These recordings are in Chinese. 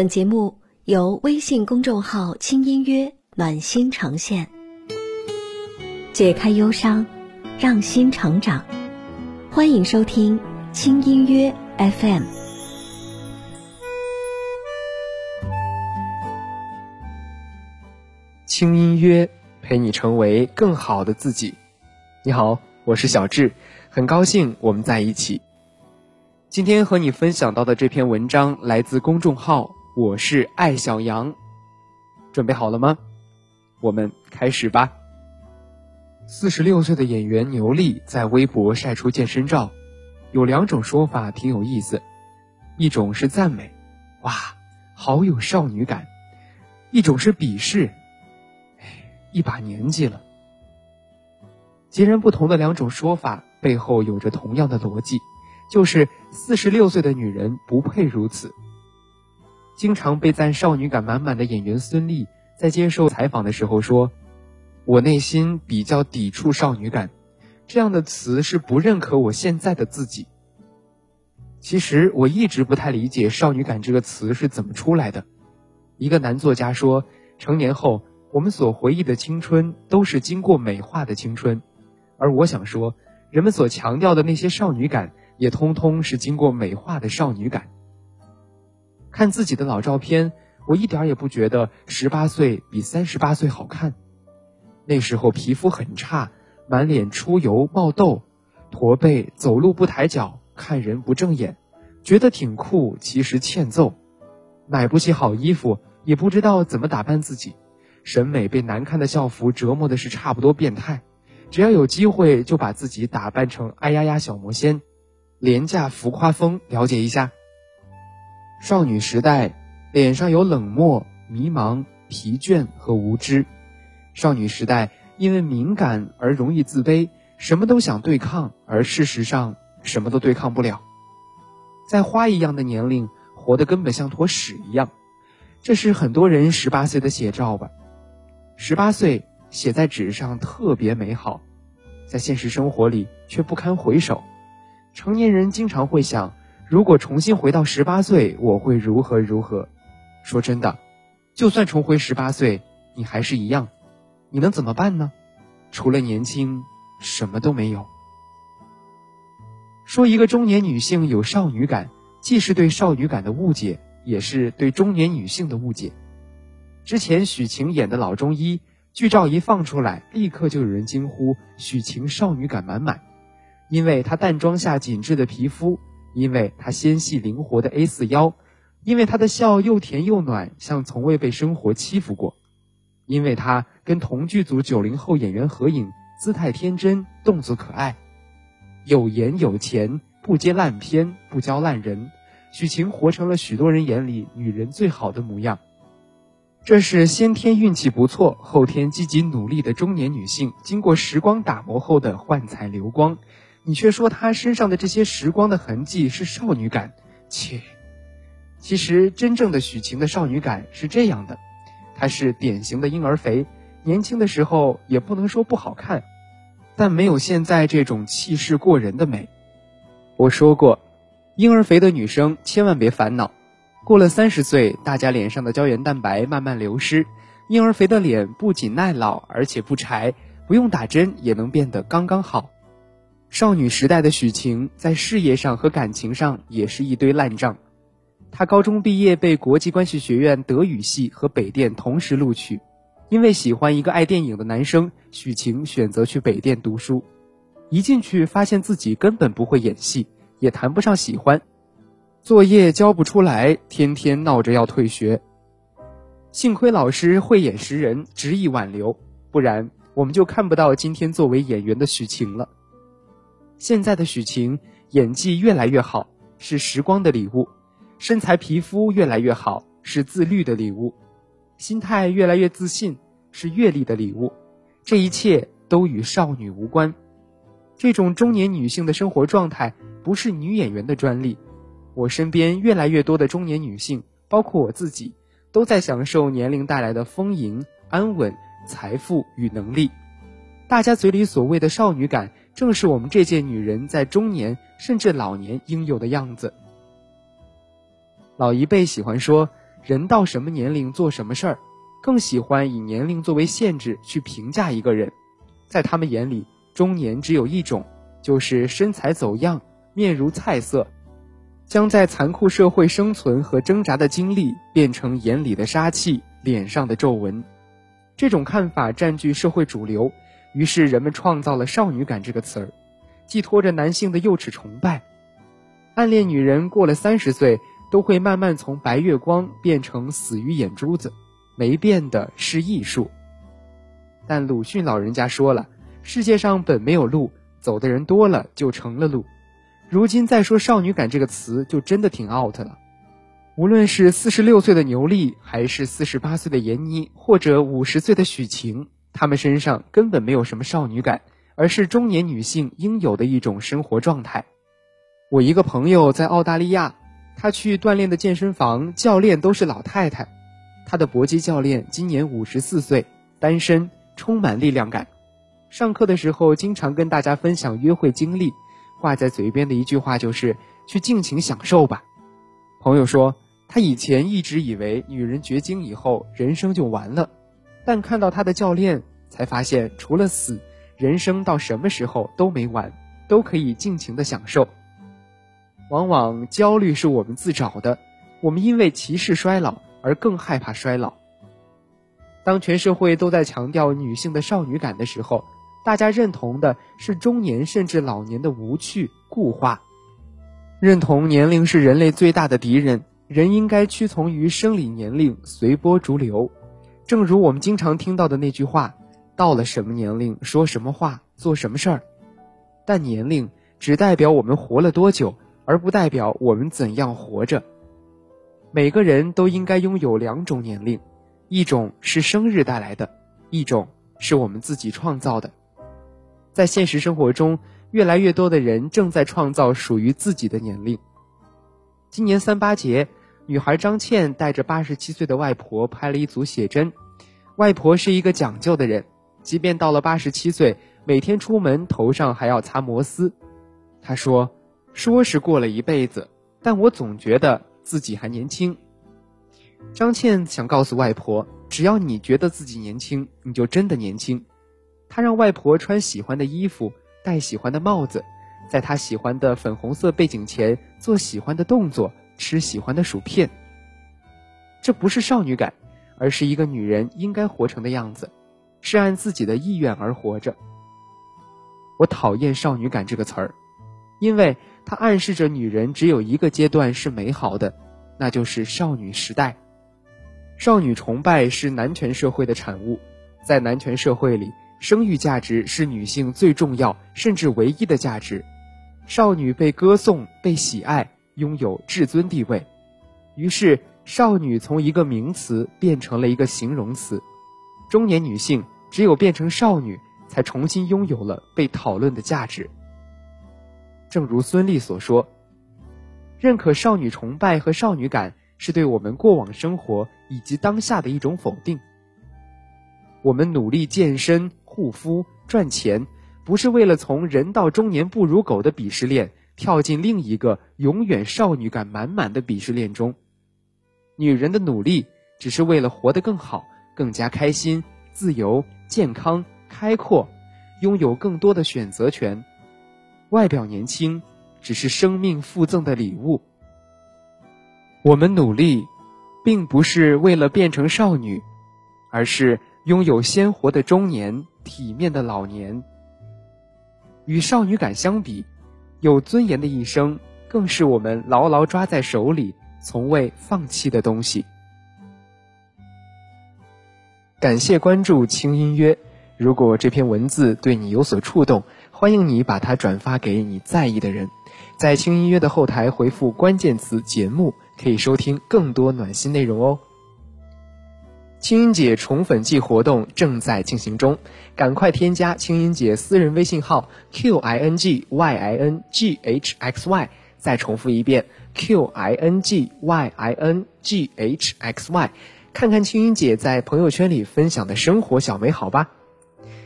本节目由微信公众号“轻音乐”暖心呈现，解开忧伤，让心成长。欢迎收听“轻音乐 FM”。轻音乐陪你成为更好的自己。你好，我是小智，很高兴我们在一起。今天和你分享到的这篇文章来自公众号。我是爱小羊，准备好了吗？我们开始吧。四十六岁的演员牛莉在微博晒出健身照，有两种说法挺有意思，一种是赞美，哇，好有少女感；一种是鄙视，一把年纪了。截然不同的两种说法背后有着同样的逻辑，就是四十六岁的女人不配如此。经常被赞少女感满满的演员孙俪，在接受采访的时候说：“我内心比较抵触少女感，这样的词是不认可我现在的自己。”其实我一直不太理解“少女感”这个词是怎么出来的。一个男作家说：“成年后，我们所回忆的青春都是经过美化的青春。”而我想说，人们所强调的那些少女感，也通通是经过美化的少女感。看自己的老照片，我一点也不觉得十八岁比三十八岁好看。那时候皮肤很差，满脸出油冒痘，驼背，走路不抬脚，看人不正眼，觉得挺酷，其实欠揍。买不起好衣服，也不知道怎么打扮自己，审美被难看的校服折磨的是差不多变态。只要有机会，就把自己打扮成哎呀呀小魔仙，廉价浮夸风，了解一下。少女时代，脸上有冷漠、迷茫、疲倦和无知。少女时代因为敏感而容易自卑，什么都想对抗，而事实上什么都对抗不了。在花一样的年龄，活得根本像坨屎一样。这是很多人十八岁的写照吧？十八岁写在纸上特别美好，在现实生活里却不堪回首。成年人经常会想。如果重新回到十八岁，我会如何如何？说真的，就算重回十八岁，你还是一样，你能怎么办呢？除了年轻，什么都没有。说一个中年女性有少女感，既是对少女感的误解，也是对中年女性的误解。之前许晴演的老中医剧照一放出来，立刻就有人惊呼许晴少女感满满，因为她淡妆下紧致的皮肤。因为她纤细灵活的 A 四腰，因为她的笑又甜又暖，像从未被生活欺负过，因为她跟同剧组九零后演员合影，姿态天真，动作可爱，有颜有钱，不接烂片，不教烂人，许晴活成了许多人眼里女人最好的模样。这是先天运气不错，后天积极努力的中年女性，经过时光打磨后的幻彩流光。你却说她身上的这些时光的痕迹是少女感，切！其实真正的许晴的少女感是这样的，她是典型的婴儿肥，年轻的时候也不能说不好看，但没有现在这种气势过人的美。我说过，婴儿肥的女生千万别烦恼，过了三十岁，大家脸上的胶原蛋白慢慢流失，婴儿肥的脸不仅耐老，而且不柴，不用打针也能变得刚刚好。少女时代的许晴在事业上和感情上也是一堆烂账。她高中毕业被国际关系学院德语系和北电同时录取，因为喜欢一个爱电影的男生，许晴选择去北电读书。一进去发现自己根本不会演戏，也谈不上喜欢，作业交不出来，天天闹着要退学。幸亏老师慧眼识人，执意挽留，不然我们就看不到今天作为演员的许晴了。现在的许晴演技越来越好，是时光的礼物；身材皮肤越来越好，是自律的礼物；心态越来越自信，是阅历的礼物。这一切都与少女无关。这种中年女性的生活状态不是女演员的专利。我身边越来越多的中年女性，包括我自己，都在享受年龄带来的丰盈、安稳、财富与能力。大家嘴里所谓的少女感。正是我们这届女人在中年甚至老年应有的样子。老一辈喜欢说，人到什么年龄做什么事儿，更喜欢以年龄作为限制去评价一个人。在他们眼里，中年只有一种，就是身材走样，面如菜色，将在残酷社会生存和挣扎的经历变成眼里的杀气，脸上的皱纹。这种看法占据社会主流，于是人们创造了“少女感”这个词儿，寄托着男性的幼齿崇拜。暗恋女人过了三十岁，都会慢慢从白月光变成死鱼眼珠子，没变的是艺术。但鲁迅老人家说了，世界上本没有路，走的人多了就成了路。如今再说“少女感”这个词，就真的挺 out 了。无论是四十六岁的牛莉，还是四十八岁的闫妮，或者五十岁的许晴，她们身上根本没有什么少女感，而是中年女性应有的一种生活状态。我一个朋友在澳大利亚，他去锻炼的健身房教练都是老太太，他的搏击教练今年五十四岁，单身，充满力量感。上课的时候经常跟大家分享约会经历，挂在嘴边的一句话就是“去尽情享受吧”。朋友说。他以前一直以为女人绝经以后人生就完了，但看到他的教练，才发现除了死，人生到什么时候都没完，都可以尽情的享受。往往焦虑是我们自找的，我们因为歧视衰老而更害怕衰老。当全社会都在强调女性的少女感的时候，大家认同的是中年甚至老年的无趣固化，认同年龄是人类最大的敌人。人应该屈从于生理年龄，随波逐流。正如我们经常听到的那句话：“到了什么年龄，说什么话，做什么事儿。”但年龄只代表我们活了多久，而不代表我们怎样活着。每个人都应该拥有两种年龄，一种是生日带来的，一种是我们自己创造的。在现实生活中，越来越多的人正在创造属于自己的年龄。今年三八节。女孩张倩带着八十七岁的外婆拍了一组写真。外婆是一个讲究的人，即便到了八十七岁，每天出门头上还要擦摩丝。她说：“说是过了一辈子，但我总觉得自己还年轻。”张倩想告诉外婆，只要你觉得自己年轻，你就真的年轻。她让外婆穿喜欢的衣服，戴喜欢的帽子，在她喜欢的粉红色背景前做喜欢的动作。吃喜欢的薯片，这不是少女感，而是一个女人应该活成的样子，是按自己的意愿而活着。我讨厌“少女感”这个词儿，因为它暗示着女人只有一个阶段是美好的，那就是少女时代。少女崇拜是男权社会的产物，在男权社会里，生育价值是女性最重要甚至唯一的价值，少女被歌颂、被喜爱。拥有至尊地位，于是少女从一个名词变成了一个形容词。中年女性只有变成少女，才重新拥有了被讨论的价值。正如孙俪所说：“认可少女崇拜和少女感，是对我们过往生活以及当下的一种否定。我们努力健身、护肤、赚钱，不是为了从人到中年不如狗的鄙视链。”跳进另一个永远少女感满满的鄙视链中，女人的努力只是为了活得更好、更加开心、自由、健康、开阔，拥有更多的选择权。外表年轻只是生命附赠的礼物。我们努力，并不是为了变成少女，而是拥有鲜活的中年、体面的老年。与少女感相比。有尊严的一生，更是我们牢牢抓在手里、从未放弃的东西。感谢关注轻音乐。如果这篇文字对你有所触动，欢迎你把它转发给你在意的人。在轻音乐的后台回复关键词“节目”，可以收听更多暖心内容哦。青音姐宠粉季活动正在进行中，赶快添加青音姐私人微信号 q i n g y i n g h x y，再重复一遍 q i n g y i n g h x y，看看青音姐在朋友圈里分享的生活小美好吧。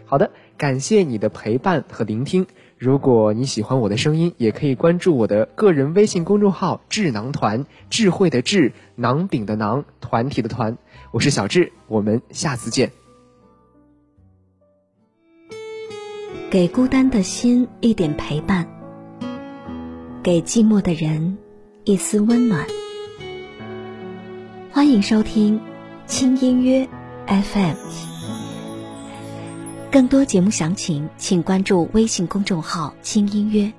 好的，感谢你的陪伴和聆听。如果你喜欢我的声音，也可以关注我的个人微信公众号“智囊团”，智慧的智，囊饼的囊，团体的团。我是小智，我们下次见。给孤单的心一点陪伴，给寂寞的人一丝温暖。欢迎收听轻音乐 FM，更多节目详情请关注微信公众号“轻音乐”。